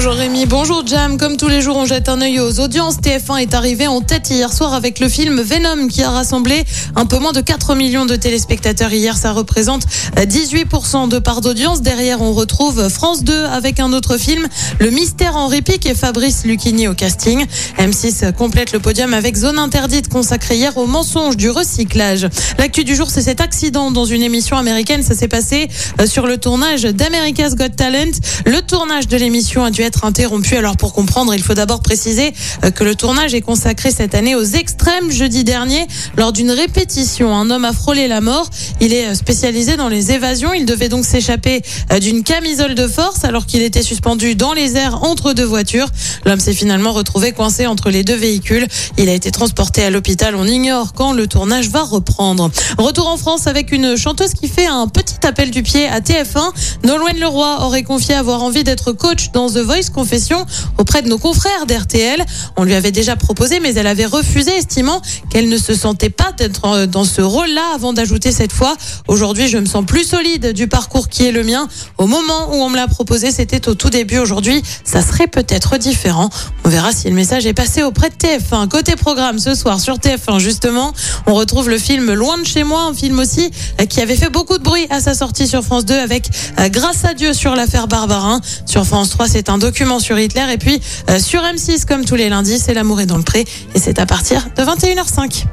Bonjour Rémi, bonjour Jam. Comme tous les jours, on jette un œil aux audiences. TF1 est arrivé en tête hier soir avec le film Venom qui a rassemblé un peu moins de 4 millions de téléspectateurs hier. Ça représente 18% de part d'audience. Derrière, on retrouve France 2 avec un autre film, Le Mystère Henri Pic et Fabrice Lucchini au casting. M6 complète le podium avec Zone Interdite consacrée hier au mensonge du recyclage. L'actu du jour, c'est cet accident dans une émission américaine. Ça s'est passé euh, sur le tournage d'America's Got Talent. Le tournage de l'émission a dû interrompu. Alors pour comprendre, il faut d'abord préciser euh, que le tournage est consacré cette année aux extrêmes. Jeudi dernier, lors d'une répétition, un homme a frôlé la mort. Il est euh, spécialisé dans les évasions. Il devait donc s'échapper euh, d'une camisole de force alors qu'il était suspendu dans les airs entre deux voitures. L'homme s'est finalement retrouvé coincé entre les deux véhicules. Il a été transporté à l'hôpital. On ignore quand le tournage va reprendre. Retour en France avec une chanteuse qui fait un petit appel du pied à TF1. Nolwenn Leroy aurait confié avoir envie d'être coach dans The Voice Confession auprès de nos confrères d'RTL. On lui avait déjà proposé, mais elle avait refusé, estimant qu'elle ne se sentait pas d'être euh, dans ce rôle-là avant d'ajouter cette fois. Aujourd'hui, je me sens plus solide du parcours qui est le mien. Au moment où on me l'a proposé, c'était au tout début. Aujourd'hui, ça serait peut-être différent. On verra si le message est passé auprès de TF1. Côté programme, ce soir sur TF1, justement, on retrouve le film Loin de chez moi, un film aussi euh, qui avait fait beaucoup de bruit à sa sortie sur France 2 avec euh, Grâce à Dieu sur l'affaire Barbarin. Sur France 3, c'est un document sur Hitler. Et puis euh, sur M6, comme tous les lundis, c'est L'amour est dans le pré. Et c'est à partir de 21h05.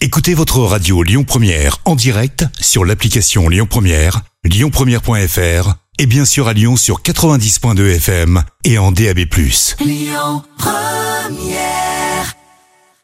Écoutez votre radio Lyon Première en direct sur l'application Lyon Première, lyonpremière.fr et bien sûr à Lyon sur 90.2 FM et en DAB+.